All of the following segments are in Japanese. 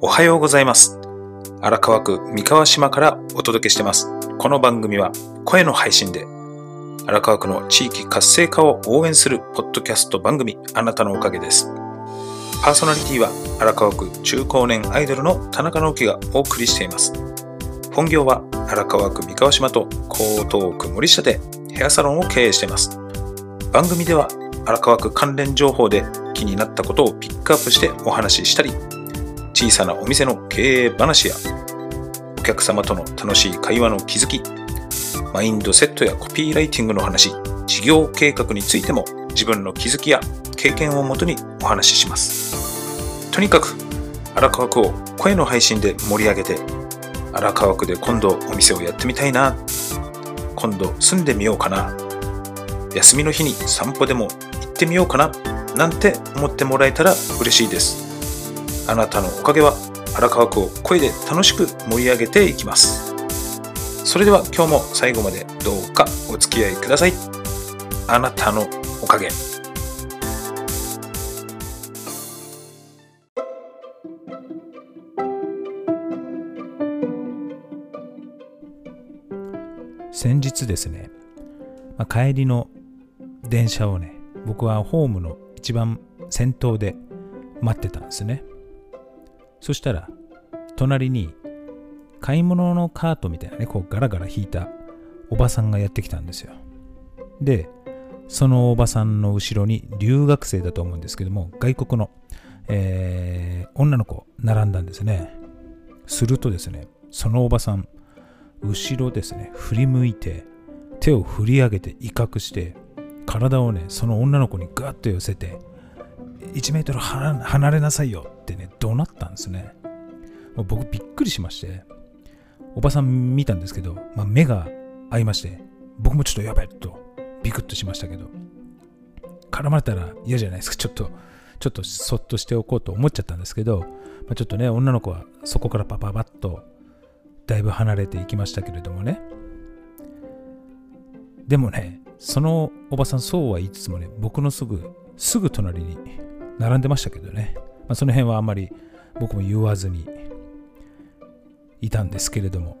おはようございます。荒川区三河島からお届けしてます。この番組は声の配信で荒川区の地域活性化を応援するポッドキャスト番組あなたのおかげです。パーソナリティは荒川区中高年アイドルの田中直樹がお送りしています。本業は荒川区三河島と江東区森下でヘアサロンを経営しています。番組では荒川区関連情報で気になったことをピックアップしてお話ししたり、小さなお店の経営話やお客様との楽しい会話の気づき、マインドセットやコピーライティングの話、事業計画についても自分の気づきや経験をもとにお話しします。とにかく荒川区を声の配信で盛り上げて、荒川区で今度お店をやってみたいな、今度住んでみようかな、休みの日に散歩でも行ってみようかな、なんて思ってもらえたら嬉しいです。あなたのおかげは荒川区を声で楽しく盛り上げていきます。それでは今日も最後までどうかお付き合いください。あなたのおかげ。先日ですね、まあ、帰りの電車をね僕はホームの一番先頭で待ってたんですねそしたら隣に買い物のカートみたいなねこうガラガラ引いたおばさんがやってきたんですよ。でそのおばさんの後ろに留学生だと思うんですけども外国の、えー女の子並んだんですね。するとですねそのおばさん後ろですね振り向いて手を振り上げて威嚇して体をねその女の子にガッと寄せて1メートル離れなさいよってね怒鳴ったんですね。もう僕びっくりしましておばさん見たんですけど、まあ、目が合いまして僕もちょっとやべえとビクッとしましたけど絡まれたら嫌じゃないですか。ちょっとちょっとそっとしておこうと思っちゃったんですけど、まあ、ちょっとね女の子はそこからパパパッとだいぶ離れていきましたけれどもね。でもねそのおばさんそうは言いつつもね僕のすぐすぐ隣に並んでましたけどね、まあ、その辺はあんまり僕も言わずにいたんですけれども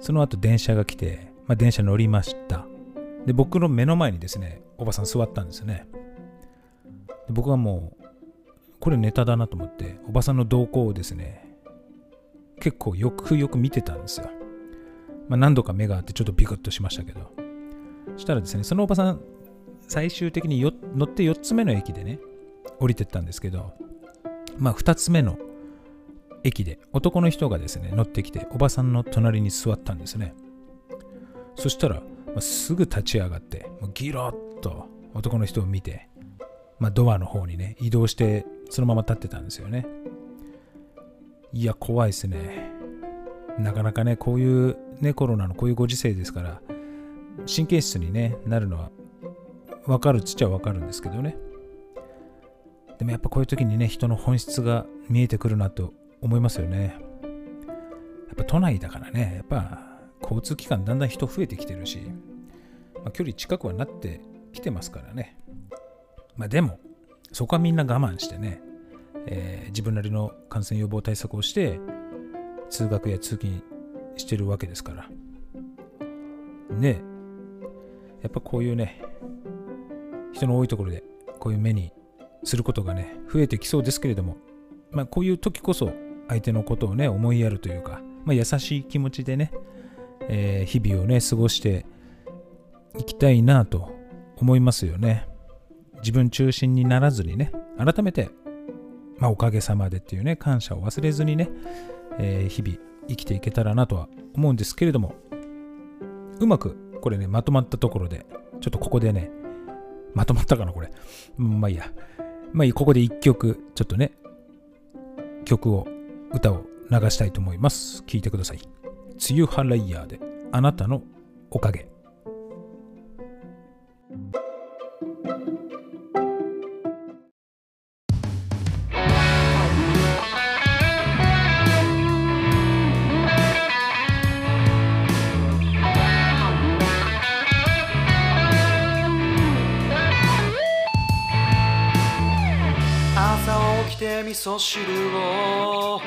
その後電車が来て、まあ、電車乗りましたで僕の目の前にですねおばさん座ったんですねで僕はもうこれネタだなと思っておばさんの動向をですね結構よくよく見てたんですよ。まあ、何度か目があってちょっとビクッとしましたけど。そしたらですね、そのおばさん、最終的によ乗って4つ目の駅でね、降りてったんですけど、まあ2つ目の駅で男の人がですね、乗ってきて、おばさんの隣に座ったんですね。そしたら、まあ、すぐ立ち上がって、もうギロッと男の人を見て、まあ、ドアの方にね、移動して、そのまま立ってたんですよね。いや、怖いですね。なかなかね、こういうね、コロナのこういうご時世ですから、神経質に、ね、なるのは分かるっちゃ分かるんですけどね。でもやっぱこういう時にね、人の本質が見えてくるなと思いますよね。やっぱ都内だからね、やっぱ交通機関だんだん人増えてきてるし、まあ、距離近くはなってきてますからね。まあでも、そこはみんな我慢してね、えー自分なりの感染予防対策をして通学や通勤してるわけですからねやっぱこういうね人の多いところでこういう目にすることがね増えてきそうですけれどもまあこういう時こそ相手のことをね思いやるというか、まあ、優しい気持ちでね、えー日々をね過ごしていきたいなと思いますよね。自分中心にならずにね改めてまあ、おかげさまでっていうね、感謝を忘れずにね、えー日々生きていけたらなとは思うんですけれども、うまくこれね、まとまったところで、ちょっとここでね、まとまったかな、これ。まあいいや。まあいい、ここで一曲、ちょっとね、曲を、歌を流したいと思います。聴いてください。梅雨払いヤーで、あなたのおかげ。味噌汁を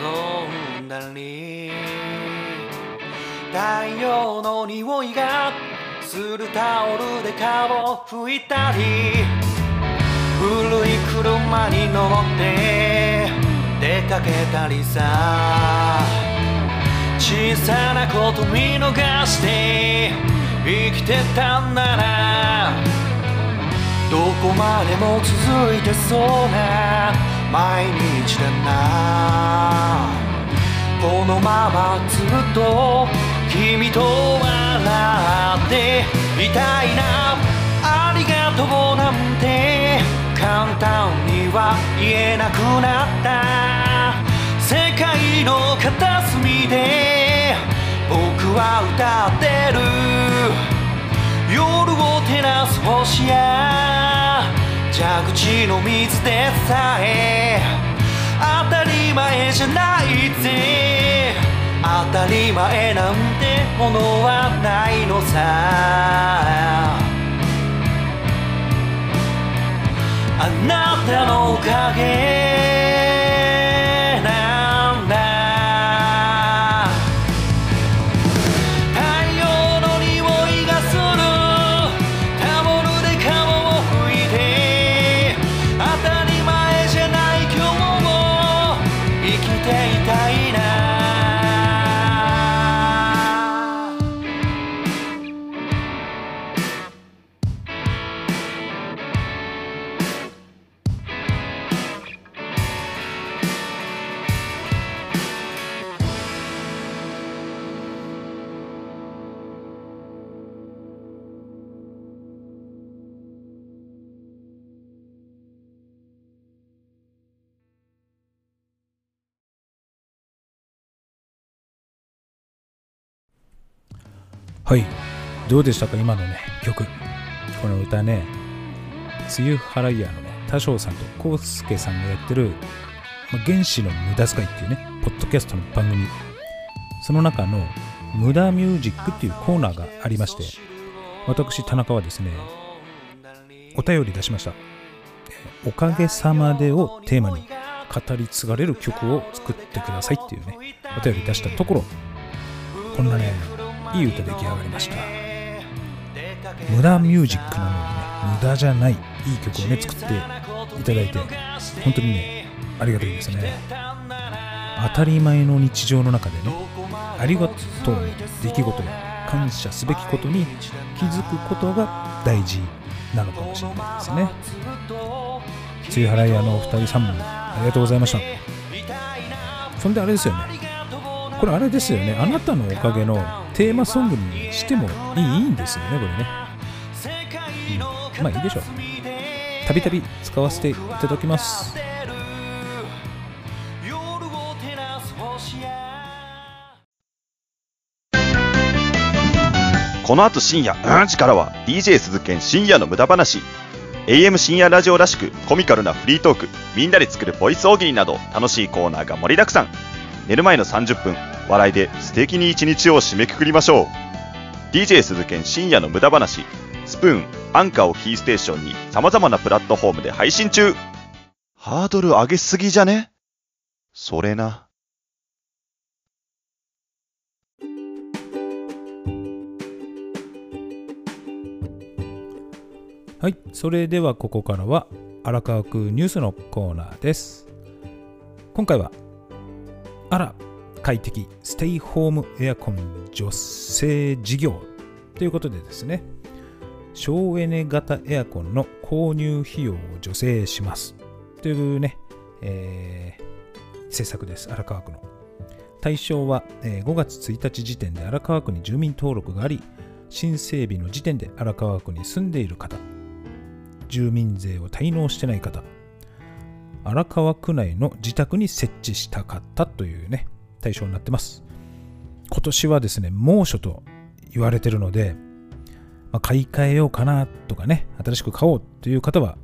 飲んだり太陽の匂いがするタオルで顔を拭いたり古い車に乗って出かけたりさ小さなこと見逃して生きてたんならどこまでも続いてそうな毎日だなこのままずっと君と笑っていたいな。ありがとうなんて簡単には言えなくなった。世界の片隅で僕は歌ってる。夜を照らす星や。蛇口の水でさえ当たり前じゃないぜ。当たり前なんてものはないのさ。あなたのおかげ。はい。どうでしたか？今のね、曲。この歌ね、梅雨払い屋のね、多少さんとコウスケさんがやってる、ま原子の無駄遣いっていうね、ポッドキャストの番組。その中の、無駄ミュージックっていうコーナーがありまして、私、田中はですね、お便り出しました。おかげさまでをテーマに語り継がれる曲を作ってくださいっていうね、お便り出したところ、こんなね、いい歌出来上がりました。無駄ミュージックなのにね、無駄じゃないいい曲をね、作っていただいて、本当にね、ありがたいですね。当たり前の日常の中でね、ありがとうの出来事や感謝すべきことに気づくことが大事なのかもしれないですね。梅雨払い屋のお二人さんもありがとうございました。そんであれですよね。これあれですよね。あなたのおかげのテーマソングにしてもいいんですよね、これね。うんまあいいでしょう。たびたび使わせていただきます。この後深夜3時からは DJ 鈴研深夜の無駄話 AM 深夜ラジオらしくコミカルなフリートークみんなで作るボイス大喜利など楽しいコーナーが盛りだくさん寝る前の30分笑いで素敵に一日を締めくくりましょう。DJ 鈴研深夜の無駄話スプーンアンカーをキーステーションに様々なプラットフォームで配信中。ハードル上げすぎじゃね？それな。はい、それではここからは荒川区ニュースのコーナーです。今回は、あら、快適ステイホームエアコン助成事業ということでですね、省エネ型エアコンの購入費用を助成しますというね、えー政策です、荒川区の。対象は、え5月1日時点で荒川区に住民登録があり、新整備の時点で荒川区に住んでいる方、住民税を滞納してない方、荒川区内の自宅に設置したかったというね、対象になってます。今年はですね、猛暑と言われてるので、まあ、買い替えようかなとかね、新しく買おうという方は、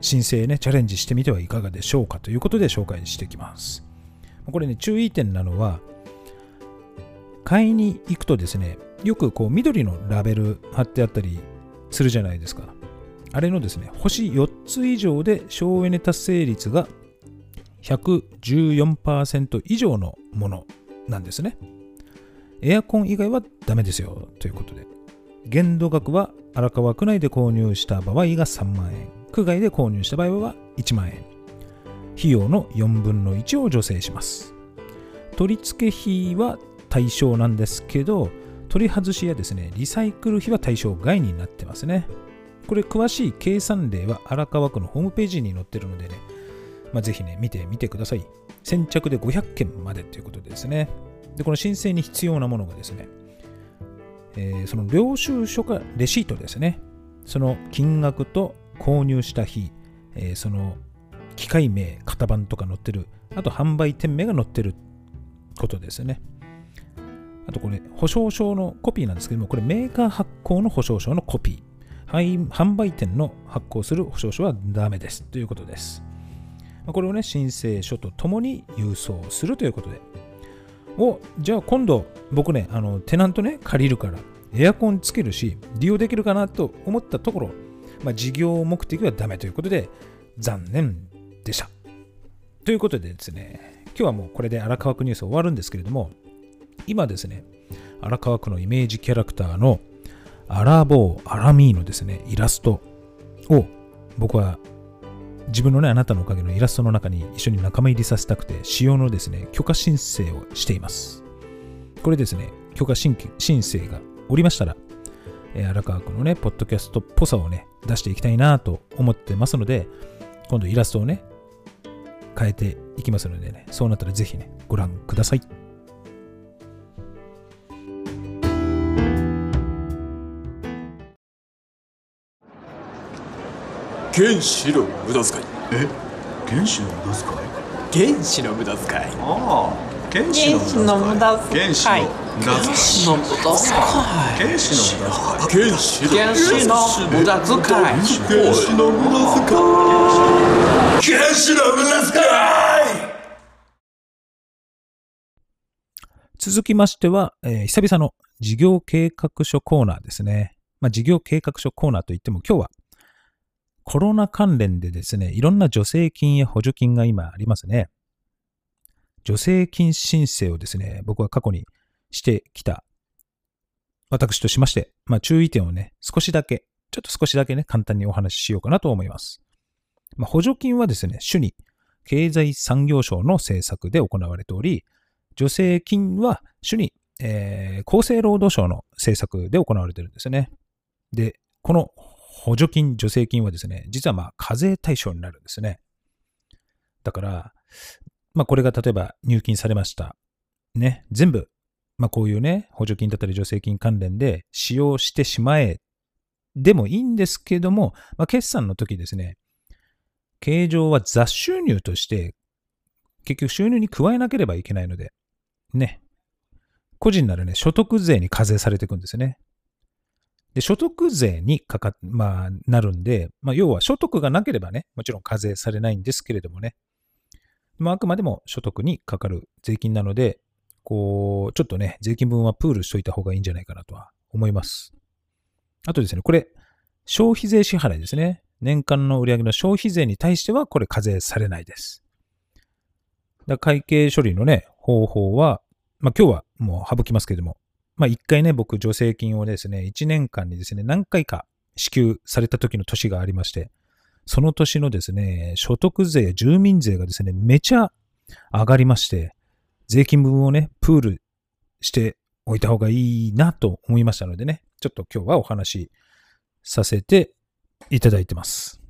申請ね、チャレンジしてみてはいかがでしょうかということで紹介していきます。これね、注意点なのは、買いに行くとですね、よくこう緑のラベル貼ってあったりするじゃないですか。あれのですね、星4つ以上で省エネ達成率が114%以上のものなんですね。エアコン以外はダメですよということで。限度額は荒川区内で購入した場合が3万円、区外で購入した場合は1万円。費用の4分の1を助成します。取り付け費は対象なんですけど、取り外しやですね、リサイクル費は対象外になってますね。これ詳しい計算例は荒川区のホームページに載ってるのでね、まあ、ぜひね、見てみてください。先着で500件までということですね。で、この申請に必要なものがですね、えー、その領収書かレシートですね。その金額と購入した日、えー、その機械名、型番とか載ってる、あと販売店名が載ってることですね。あとこれ、保証書のコピーなんですけども、これメーカー発行の保証書のコピー。販売店の発行する保証書はダメですということです。これをね、申請書とともに郵送するということで。お、じゃあ今度僕ね、あの、テナントね、借りるから、エアコンつけるし、利用できるかなと思ったところ、まあ、事業目的はダメということで、残念でした。ということでですね、今日はもうこれで荒川区ニュース終わるんですけれども、今ですね、荒川区のイメージキャラクターのアラボー、アラミーのですね、イラストを僕は自分のね、あなたのおかげのイラストの中に一緒に仲間入りさせたくて、使用のですね、許可申請をしています。これですね、許可申請がおりましたら、えー、荒川区のね、ポッドキャストっぽさをね、出していきたいなと思ってますので、今度イラストをね、変えていきますのでね、そうなったらぜひね、ご覧ください。原子の無駄遣い。え？原子の無駄遣い？原子の無駄遣い。ああ原子の無駄遣い。原子の無駄遣い。の無駄遣い。原子の無駄遣い。原子原子の無駄遣い。原子の無駄遣い。原子の無駄遣い。続きましては、えー、久々の事業計画書コーナーですね。まあ、事業計画書コーナーといっても今日はコロナ関連でですね、いろんな助成金や補助金が今ありますね。助成金申請をですね、僕は過去にしてきた私としまして、まあ注意点をね、少しだけ、ちょっと少しだけね、簡単にお話ししようかなと思います。まあ、補助金はですね、主に経済産業省の政策で行われており、助成金は主に、えー、厚生労働省の政策で行われているんですね。で、この補助金、助成金はですね、実はまあ課税対象になるんですね。だから、まあこれが例えば入金されました。ね、全部、まあこういうね、補助金だったり助成金関連で使用してしまえでもいいんですけども、まあ決算の時ですね、経常は雑収入として結局収入に加えなければいけないので、ね、個人ならね、所得税に課税されていくんですね。で、所得税にかか、まあ、なるんで、まあ、要は所得がなければね、もちろん課税されないんですけれどもね、まあ、あくまでも所得にかかる税金なので、こう、ちょっとね、税金分はプールしといた方がいいんじゃないかなとは思います。あとですね、これ、消費税支払いですね。年間の売上の消費税に対しては、これ課税されないです。だ会計処理のね、方法は、まあ今日はもう省きますけれども、まあ一回ね、僕助成金をですね、1年間にですね、何回か支給された時の年がありまして、その年のですね、所得税、住民税がですね、めちゃ上がりまして、税金分をね、プールしておいた方がいいなと思いましたのでね、ちょっと今日はお話しさせていただいてます。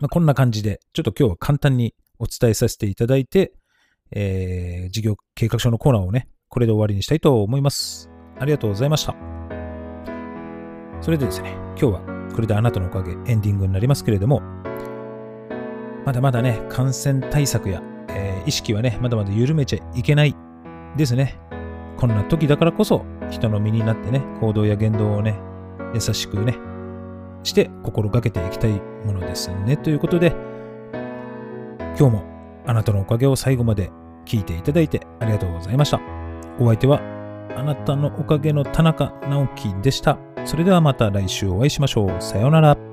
まあ、こんな感じで、ちょっと今日は簡単にお伝えさせていただいて、えー、事業計画書のコーナーをね、これで終わりにしたいと思います。ありがとうございました。それでですね、今日はこれであなたのおかげエンディングになりますけれども、まだまだね、感染対策や、えー、意識はね、まだまだ緩めちゃいけないですね。こんな時だからこそ人の身になってね、行動や言動をね、優しくね、して心がけていきたいものですね。ということで、今日もあなたのおかげを最後まで聞いていただいてありがとうございました。お相手はあなたのおかげの田中直樹でした。それではまた来週お会いしましょう。さようなら。